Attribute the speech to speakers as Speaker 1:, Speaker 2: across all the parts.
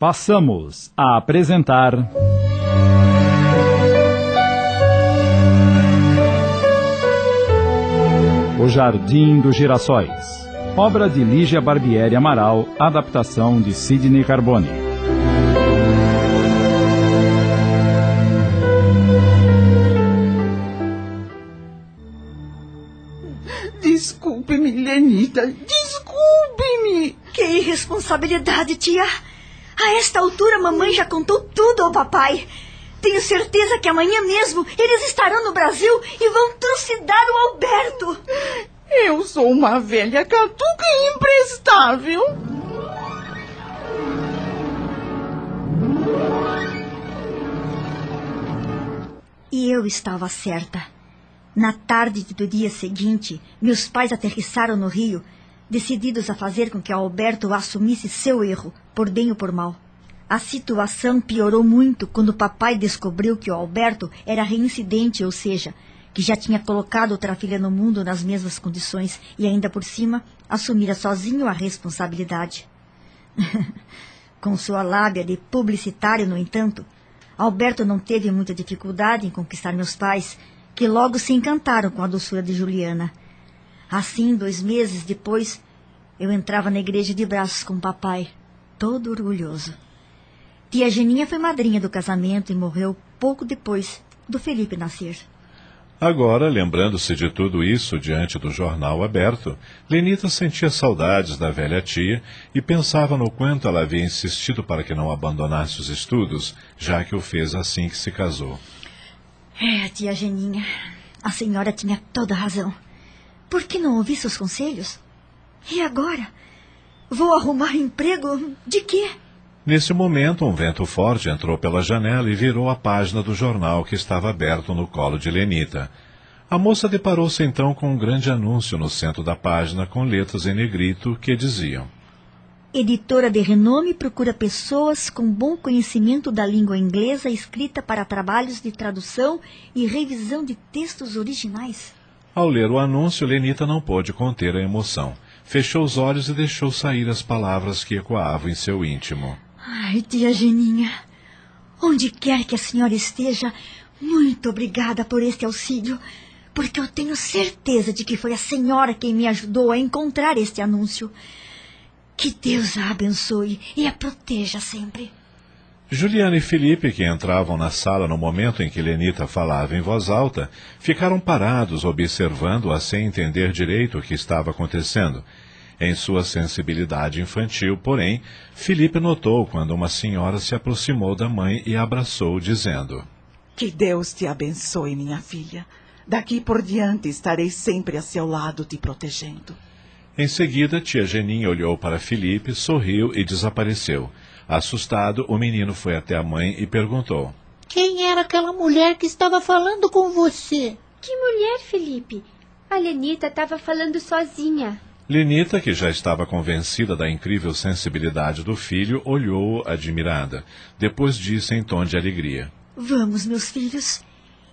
Speaker 1: Passamos a apresentar. O Jardim dos Girassóis. Obra de Lígia Barbieri Amaral, adaptação de Sidney Carbone.
Speaker 2: Desculpe-me, Lenita. Desculpe-me.
Speaker 3: Que irresponsabilidade, tia. A esta altura, mamãe já contou tudo ao papai. Tenho certeza que amanhã mesmo eles estarão no Brasil e vão trucidar o Alberto.
Speaker 2: Eu sou uma velha catuca imprestável.
Speaker 3: E eu estava certa. Na tarde do dia seguinte, meus pais aterrissaram no Rio, decididos a fazer com que Alberto assumisse seu erro, por bem ou por mal. A situação piorou muito quando papai descobriu que o Alberto era reincidente, ou seja, que já tinha colocado outra filha no mundo nas mesmas condições e ainda por cima assumira sozinho a responsabilidade. Com sua lábia de publicitário, no entanto, Alberto não teve muita dificuldade em conquistar meus pais, que logo se encantaram com a doçura de Juliana. Assim, dois meses depois, eu entrava na igreja de braços com o papai, todo orgulhoso. Tia Geninha foi madrinha do casamento e morreu pouco depois do Felipe nascer.
Speaker 4: Agora, lembrando-se de tudo isso diante do jornal aberto, Lenita sentia saudades da velha tia e pensava no quanto ela havia insistido para que não abandonasse os estudos, já que o fez assim que se casou.
Speaker 3: É, tia Geninha, a senhora tinha toda razão. Por que não ouvi seus conselhos? E agora? Vou arrumar emprego de quê?
Speaker 4: Nesse momento, um vento forte entrou pela janela e virou a página do jornal que estava aberto no colo de Lenita. A moça deparou-se então com um grande anúncio no centro da página com letras em negrito que diziam:
Speaker 3: Editora de renome procura pessoas com bom conhecimento da língua inglesa escrita para trabalhos de tradução e revisão de textos originais.
Speaker 4: Ao ler o anúncio, Lenita não pôde conter a emoção. Fechou os olhos e deixou sair as palavras que ecoavam em seu íntimo.
Speaker 3: Ai, tia Geninha, onde quer que a senhora esteja, muito obrigada por este auxílio, porque eu tenho certeza de que foi a senhora quem me ajudou a encontrar este anúncio. Que Deus a abençoe e a proteja sempre.
Speaker 4: Juliana e Felipe, que entravam na sala no momento em que Lenita falava em voz alta, ficaram parados observando-a sem entender direito o que estava acontecendo. Em sua sensibilidade infantil, porém, Felipe notou quando uma senhora se aproximou da mãe e abraçou, dizendo:
Speaker 2: Que Deus te abençoe, minha filha. Daqui por diante estarei sempre a seu lado te protegendo.
Speaker 4: Em seguida, tia Geninha olhou para Felipe, sorriu e desapareceu. Assustado, o menino foi até a mãe e perguntou:
Speaker 5: Quem era aquela mulher que estava falando com você?
Speaker 6: Que mulher, Felipe? A Lenita estava falando sozinha.
Speaker 4: Lenita, que já estava convencida da incrível sensibilidade do filho, olhou-o admirada. Depois disse em tom de alegria:
Speaker 3: Vamos, meus filhos.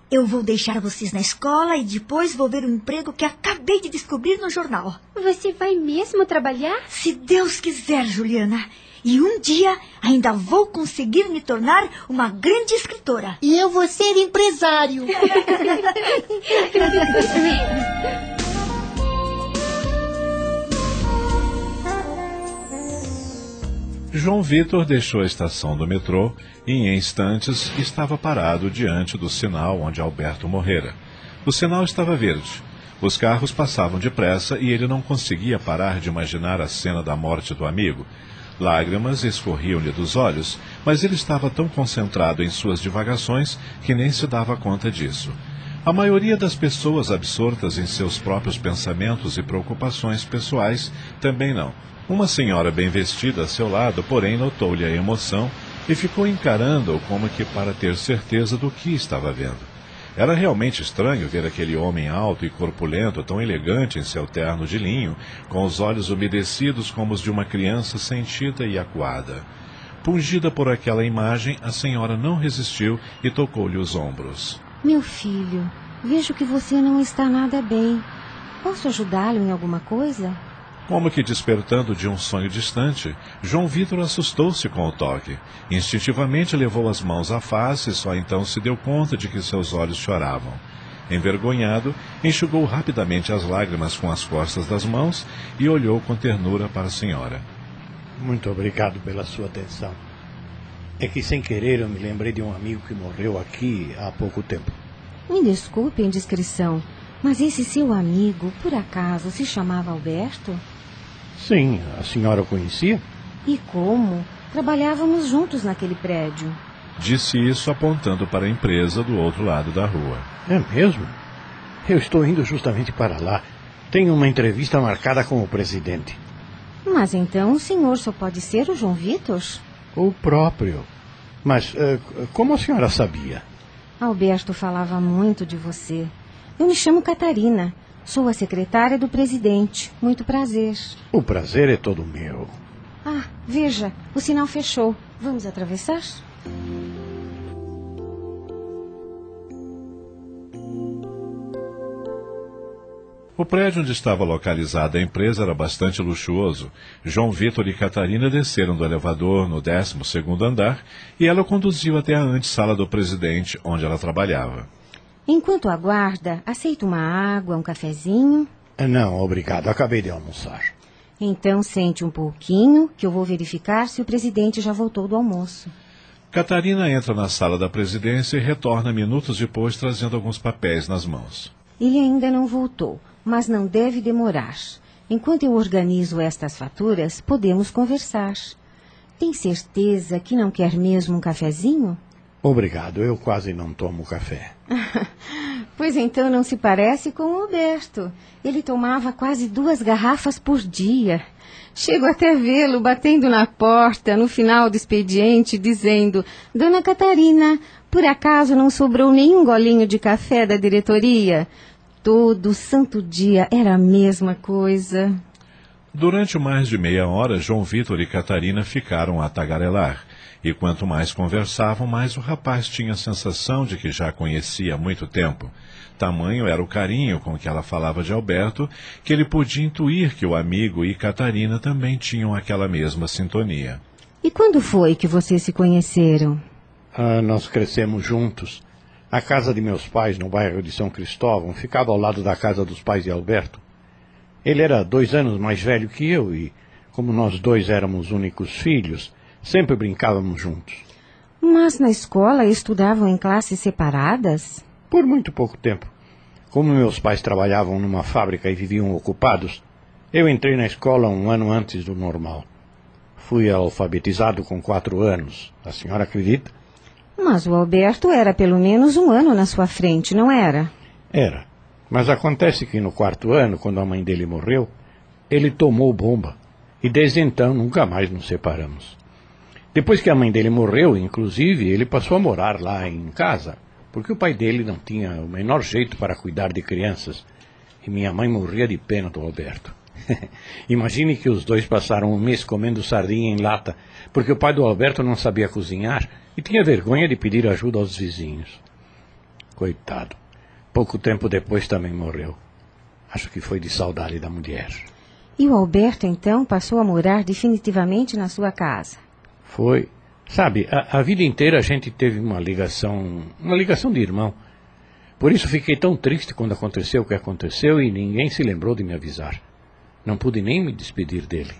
Speaker 3: Eu vou deixar vocês na escola e depois vou ver o emprego que acabei de descobrir no jornal.
Speaker 6: Você vai mesmo trabalhar?
Speaker 3: Se Deus quiser, Juliana. E um dia ainda vou conseguir me tornar uma grande escritora.
Speaker 5: E eu vou ser empresário.
Speaker 4: João Vitor deixou a estação do metrô e, em instantes, estava parado diante do sinal onde Alberto morrera. O sinal estava verde. Os carros passavam depressa e ele não conseguia parar de imaginar a cena da morte do amigo. Lágrimas escorriam-lhe dos olhos, mas ele estava tão concentrado em suas divagações que nem se dava conta disso. A maioria das pessoas absortas em seus próprios pensamentos e preocupações pessoais também não. Uma senhora bem vestida a seu lado, porém, notou-lhe a emoção e ficou encarando-o como que para ter certeza do que estava vendo. Era realmente estranho ver aquele homem alto e corpulento, tão elegante em seu terno de linho, com os olhos umedecidos como os de uma criança sentida e acuada. Pungida por aquela imagem, a senhora não resistiu e tocou-lhe os ombros.
Speaker 7: Meu filho, vejo que você não está nada bem. Posso ajudá-lo em alguma coisa?
Speaker 4: Como que despertando de um sonho distante, João Vitor assustou-se com o toque. Instintivamente levou as mãos à face e só então se deu conta de que seus olhos choravam. Envergonhado, enxugou rapidamente as lágrimas com as costas das mãos e olhou com ternura para a senhora.
Speaker 7: Muito obrigado pela sua atenção. É que sem querer eu me lembrei de um amigo que morreu aqui há pouco tempo.
Speaker 8: Me desculpe a indiscrição, mas esse seu amigo, por acaso, se chamava Alberto?
Speaker 7: Sim, a senhora o conhecia?
Speaker 8: E como? Trabalhávamos juntos naquele prédio.
Speaker 4: Disse isso apontando para a empresa do outro lado da rua.
Speaker 7: É mesmo? Eu estou indo justamente para lá. Tenho uma entrevista marcada com o presidente.
Speaker 8: Mas então o senhor só pode ser o João Vitor?
Speaker 7: O próprio. Mas uh, como a senhora sabia?
Speaker 8: Alberto falava muito de você. Eu me chamo Catarina. Sou a secretária do presidente. Muito prazer.
Speaker 7: O prazer é todo meu.
Speaker 8: Ah, veja, o sinal fechou. Vamos atravessar?
Speaker 4: O prédio onde estava localizada a empresa era bastante luxuoso. João Vitor e Catarina desceram do elevador no 12 andar e ela conduziu até a antessala do presidente, onde ela trabalhava.
Speaker 8: Enquanto aguarda, aceita uma água, um cafezinho?
Speaker 7: Não, obrigado. Acabei de almoçar.
Speaker 8: Então sente um pouquinho, que eu vou verificar se o presidente já voltou do almoço.
Speaker 4: Catarina entra na sala da presidência e retorna minutos depois trazendo alguns papéis nas mãos.
Speaker 8: Ele ainda não voltou mas não deve demorar. Enquanto eu organizo estas faturas, podemos conversar. Tem certeza que não quer mesmo um cafezinho?
Speaker 7: Obrigado, eu quase não tomo café.
Speaker 8: pois então não se parece com o Alberto. Ele tomava quase duas garrafas por dia. Chego até vê-lo batendo na porta no final do expediente, dizendo: Dona Catarina, por acaso não sobrou nenhum golinho de café da diretoria? todo santo dia era a mesma coisa.
Speaker 4: Durante mais de meia hora, João Vitor e Catarina ficaram a tagarelar. E quanto mais conversavam, mais o rapaz tinha a sensação de que já conhecia há muito tempo. Tamanho era o carinho com que ela falava de Alberto, que ele podia intuir que o amigo e Catarina também tinham aquela mesma sintonia.
Speaker 8: E quando foi que vocês se conheceram?
Speaker 7: Ah, nós crescemos juntos. A casa de meus pais, no bairro de São Cristóvão, ficava ao lado da casa dos pais de Alberto. Ele era dois anos mais velho que eu e, como nós dois éramos únicos filhos, sempre brincávamos juntos.
Speaker 8: Mas na escola estudavam em classes separadas?
Speaker 7: Por muito pouco tempo. Como meus pais trabalhavam numa fábrica e viviam ocupados, eu entrei na escola um ano antes do normal. Fui alfabetizado com quatro anos. A senhora acredita?
Speaker 8: Mas o Alberto era pelo menos um ano na sua frente, não era?
Speaker 7: Era. Mas acontece que no quarto ano, quando a mãe dele morreu, ele tomou bomba. E desde então nunca mais nos separamos. Depois que a mãe dele morreu, inclusive, ele passou a morar lá em casa, porque o pai dele não tinha o menor jeito para cuidar de crianças. E minha mãe morria de pena do Alberto. Imagine que os dois passaram um mês comendo sardinha em lata, porque o pai do Alberto não sabia cozinhar e tinha vergonha de pedir ajuda aos vizinhos. Coitado. Pouco tempo depois também morreu. Acho que foi de saudade da mulher.
Speaker 8: E o Alberto, então, passou a morar definitivamente na sua casa?
Speaker 7: Foi. Sabe, a, a vida inteira a gente teve uma ligação, uma ligação de irmão. Por isso fiquei tão triste quando aconteceu o que aconteceu e ninguém se lembrou de me avisar. Não pude nem me despedir dele.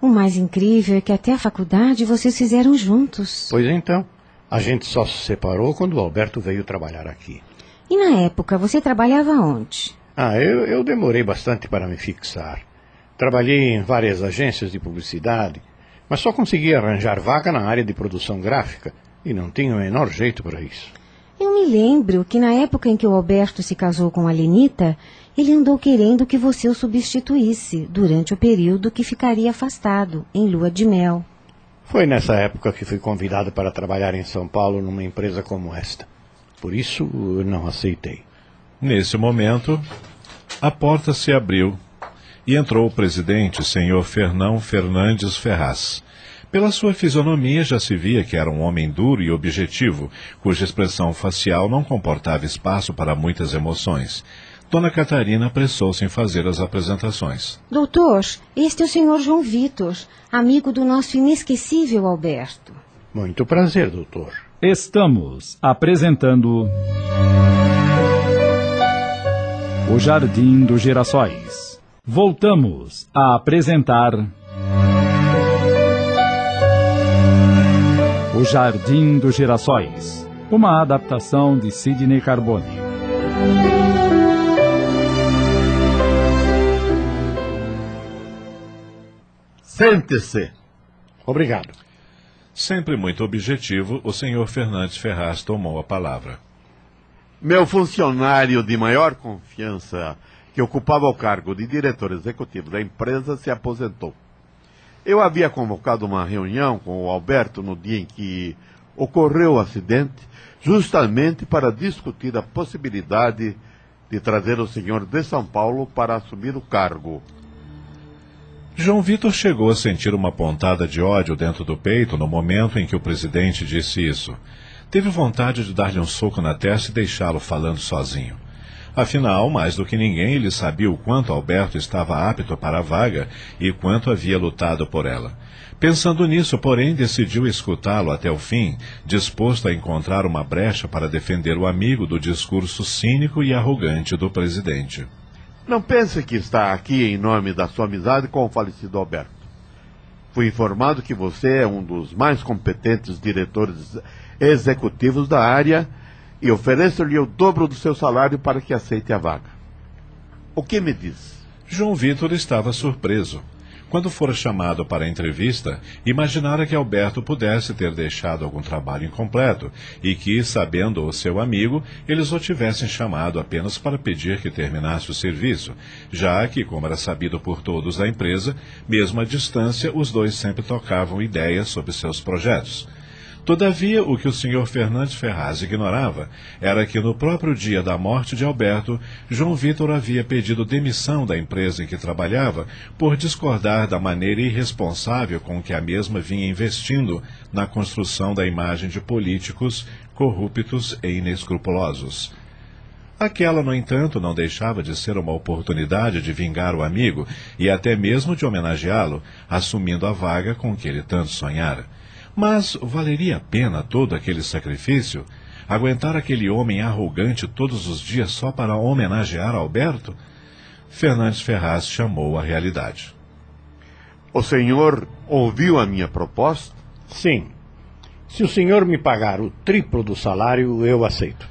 Speaker 8: O mais incrível é que até a faculdade vocês fizeram juntos.
Speaker 7: Pois então. A gente só se separou quando o Alberto veio trabalhar aqui.
Speaker 8: E na época, você trabalhava onde?
Speaker 7: Ah, eu, eu demorei bastante para me fixar. Trabalhei em várias agências de publicidade, mas só consegui arranjar vaga na área de produção gráfica e não tinha o menor jeito para isso.
Speaker 8: Eu me lembro que na época em que o Alberto se casou com a Lenita, ele andou querendo que você o substituísse durante o período que ficaria afastado, em lua de mel.
Speaker 7: Foi nessa época que fui convidado para trabalhar em São Paulo numa empresa como esta. Por isso, não aceitei.
Speaker 4: Nesse momento, a porta se abriu e entrou o presidente, senhor Fernão Fernandes Ferraz. Pela sua fisionomia já se via que era um homem duro e objetivo, cuja expressão facial não comportava espaço para muitas emoções. Dona Catarina apressou-se em fazer as apresentações.
Speaker 8: Doutor, este é o senhor João Vitor, amigo do nosso inesquecível Alberto.
Speaker 7: Muito prazer, doutor.
Speaker 1: Estamos apresentando. O Jardim dos Girassóis. Voltamos a apresentar. O Jardim dos Girassóis. Uma adaptação de Sidney Carbone.
Speaker 9: Sente-se.
Speaker 7: Obrigado.
Speaker 4: Sempre muito objetivo, o senhor Fernandes Ferraz tomou a palavra.
Speaker 9: Meu funcionário de maior confiança, que ocupava o cargo de diretor executivo da empresa, se aposentou. Eu havia convocado uma reunião com o Alberto no dia em que ocorreu o acidente, justamente para discutir a possibilidade de trazer o senhor de São Paulo para assumir o cargo.
Speaker 4: João Vitor chegou a sentir uma pontada de ódio dentro do peito no momento em que o presidente disse isso. Teve vontade de dar-lhe um soco na testa e deixá-lo falando sozinho. Afinal, mais do que ninguém, ele sabia o quanto Alberto estava apto para a vaga e quanto havia lutado por ela. Pensando nisso, porém, decidiu escutá-lo até o fim, disposto a encontrar uma brecha para defender o amigo do discurso cínico e arrogante do presidente.
Speaker 9: Não pense que está aqui em nome da sua amizade com o falecido Alberto. Fui informado que você é um dos mais competentes diretores executivos da área e ofereço-lhe o dobro do seu salário para que aceite a vaga. O que me diz?
Speaker 4: João Vitor estava surpreso. Quando fora chamado para a entrevista, imaginara que Alberto pudesse ter deixado algum trabalho incompleto e que, sabendo o seu amigo, eles o tivessem chamado apenas para pedir que terminasse o serviço, já que, como era sabido por todos da empresa, mesmo à distância, os dois sempre tocavam ideias sobre seus projetos. Todavia, o que o Sr. Fernandes Ferraz ignorava era que no próprio dia da morte de Alberto, João Vitor havia pedido demissão da empresa em que trabalhava por discordar da maneira irresponsável com que a mesma vinha investindo na construção da imagem de políticos corruptos e inescrupulosos. Aquela, no entanto, não deixava de ser uma oportunidade de vingar o amigo e até mesmo de homenageá-lo, assumindo a vaga com que ele tanto sonhara. Mas valeria a pena todo aquele sacrifício? Aguentar aquele homem arrogante todos os dias só para homenagear Alberto? Fernandes Ferraz chamou a realidade.
Speaker 9: O senhor ouviu a minha proposta?
Speaker 7: Sim. Se o senhor me pagar o triplo do salário, eu aceito.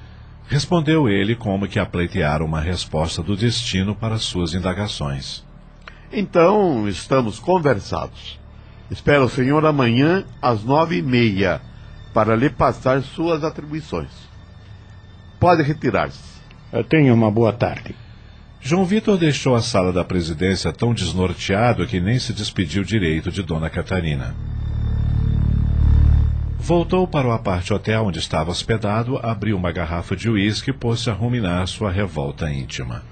Speaker 4: Respondeu ele como que a pleitear uma resposta do destino para suas indagações.
Speaker 9: Então, estamos conversados. Espero o senhor amanhã às nove e meia para lhe passar suas atribuições. Pode retirar-se.
Speaker 7: Tenha uma boa tarde.
Speaker 4: João Vitor deixou a sala da presidência tão desnorteado que nem se despediu direito de Dona Catarina. Voltou para o aparte hotel onde estava hospedado, abriu uma garrafa de uísque e pôs-se a ruminar sua revolta íntima.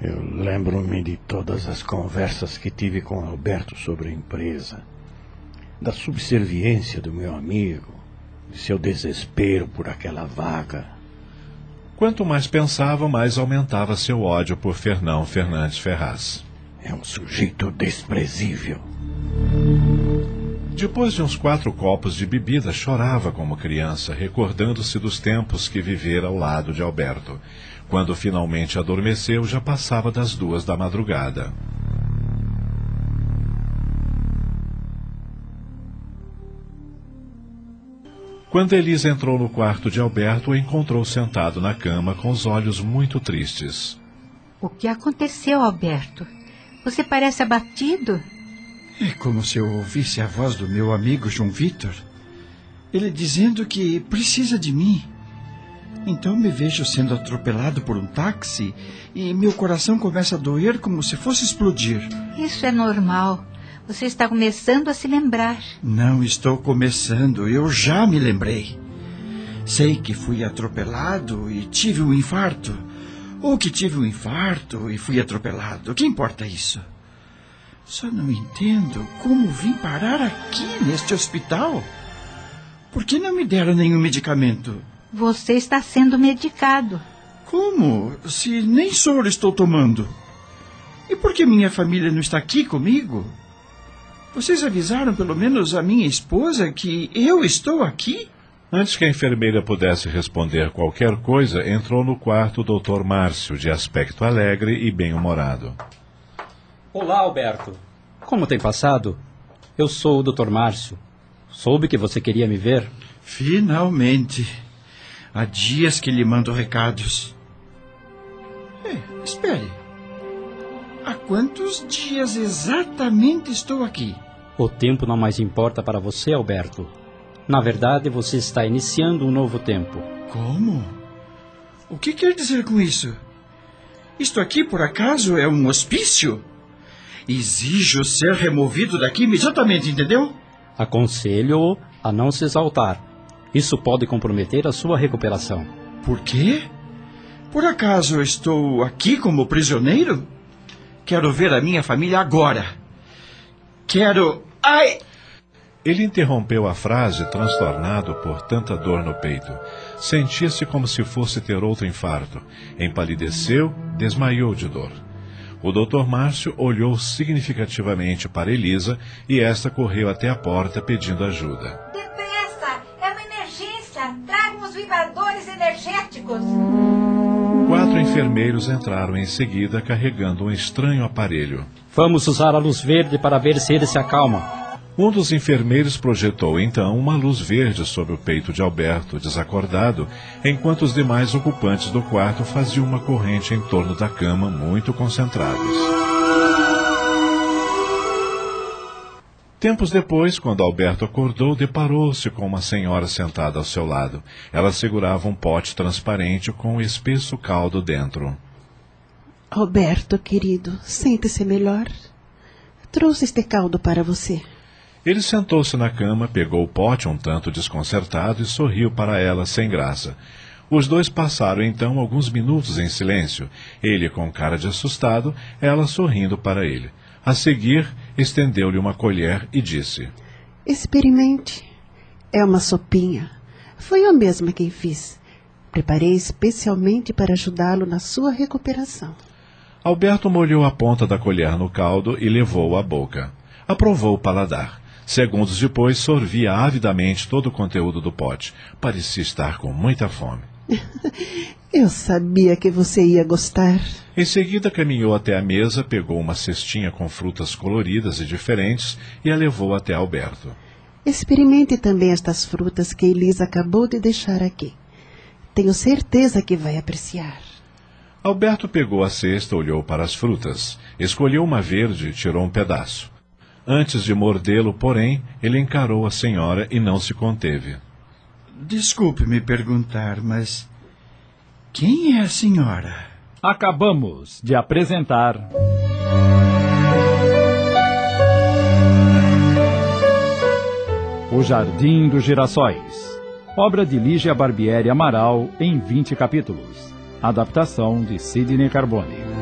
Speaker 7: Eu lembro-me de todas as conversas que tive com Alberto sobre a empresa, da subserviência do meu amigo, de seu desespero por aquela vaga.
Speaker 4: Quanto mais pensava, mais aumentava seu ódio por Fernão Fernandes Ferraz.
Speaker 7: É um sujeito desprezível.
Speaker 4: Depois de uns quatro copos de bebida, chorava como criança, recordando-se dos tempos que vivera ao lado de Alberto. Quando finalmente adormeceu, já passava das duas da madrugada. Quando Elisa entrou no quarto de Alberto, o encontrou sentado na cama com os olhos muito tristes.
Speaker 5: O que aconteceu, Alberto? Você parece abatido.
Speaker 10: É como se eu ouvisse a voz do meu amigo João Vitor. Ele dizendo que precisa de mim. Então me vejo sendo atropelado por um táxi e meu coração começa a doer como se fosse explodir.
Speaker 5: Isso é normal. Você está começando a se lembrar.
Speaker 10: Não estou começando, eu já me lembrei. Sei que fui atropelado e tive um infarto. Ou que tive um infarto e fui atropelado. Que importa isso? Só não entendo como vim parar aqui neste hospital. Por que não me deram nenhum medicamento?
Speaker 5: Você está sendo medicado.
Speaker 10: Como? Se nem soro estou tomando. E por que minha família não está aqui comigo? Vocês avisaram pelo menos a minha esposa que eu estou aqui?
Speaker 4: Antes que a enfermeira pudesse responder qualquer coisa, entrou no quarto o Dr. Márcio, de aspecto alegre e bem-humorado.
Speaker 11: Olá, Alberto. Como tem passado? Eu sou o Dr. Márcio. Soube que você queria me ver.
Speaker 10: Finalmente. Há dias que lhe mando recados. É, espere. Há quantos dias exatamente estou aqui?
Speaker 11: O tempo não mais importa para você, Alberto. Na verdade, você está iniciando um novo tempo.
Speaker 10: Como? O que quer dizer com isso? Isto aqui, por acaso, é um hospício? Exijo ser removido daqui imediatamente, entendeu?
Speaker 11: Aconselho-o a não se exaltar. Isso pode comprometer a sua recuperação.
Speaker 10: Por quê? Por acaso eu estou aqui como prisioneiro? Quero ver a minha família agora. Quero. Ai!
Speaker 4: Ele interrompeu a frase, transtornado por tanta dor no peito. Sentia-se como se fosse ter outro infarto. Empalideceu, desmaiou de dor. O Dr. Márcio olhou significativamente para Elisa e esta correu até a porta pedindo ajuda.
Speaker 12: Vibradores energéticos!
Speaker 4: Quatro enfermeiros entraram em seguida carregando um estranho aparelho.
Speaker 11: Vamos usar a luz verde para ver se ele se acalma.
Speaker 4: Um dos enfermeiros projetou então uma luz verde sobre o peito de Alberto, desacordado, enquanto os demais ocupantes do quarto faziam uma corrente em torno da cama, muito concentrados. Tempos depois, quando Alberto acordou, deparou-se com uma senhora sentada ao seu lado. Ela segurava um pote transparente com um espesso caldo dentro.
Speaker 13: Alberto, querido, sente-se melhor. Trouxe este caldo para você.
Speaker 4: Ele sentou-se na cama, pegou o pote um tanto desconcertado e sorriu para ela sem graça. Os dois passaram então alguns minutos em silêncio, ele com cara de assustado, ela sorrindo para ele. A seguir, estendeu-lhe uma colher e disse:
Speaker 13: Experimente. É uma sopinha. Foi eu mesma quem fiz. Preparei especialmente para ajudá-lo na sua recuperação.
Speaker 4: Alberto molhou a ponta da colher no caldo e levou-o à boca. Aprovou o paladar. Segundos depois, sorvia avidamente todo o conteúdo do pote. Parecia estar com muita fome.
Speaker 13: Eu sabia que você ia gostar.
Speaker 4: Em seguida, caminhou até a mesa, pegou uma cestinha com frutas coloridas e diferentes e a levou até Alberto.
Speaker 13: Experimente também estas frutas que Elisa acabou de deixar aqui. Tenho certeza que vai apreciar.
Speaker 4: Alberto pegou a cesta, olhou para as frutas, escolheu uma verde e tirou um pedaço. Antes de mordê-lo, porém, ele encarou a senhora e não se conteve.
Speaker 10: Desculpe me perguntar, mas. Quem é a senhora?
Speaker 1: Acabamos de apresentar. O Jardim dos Girassóis. Obra de Lígia Barbieri Amaral em 20 capítulos. Adaptação de Sidney Carbone.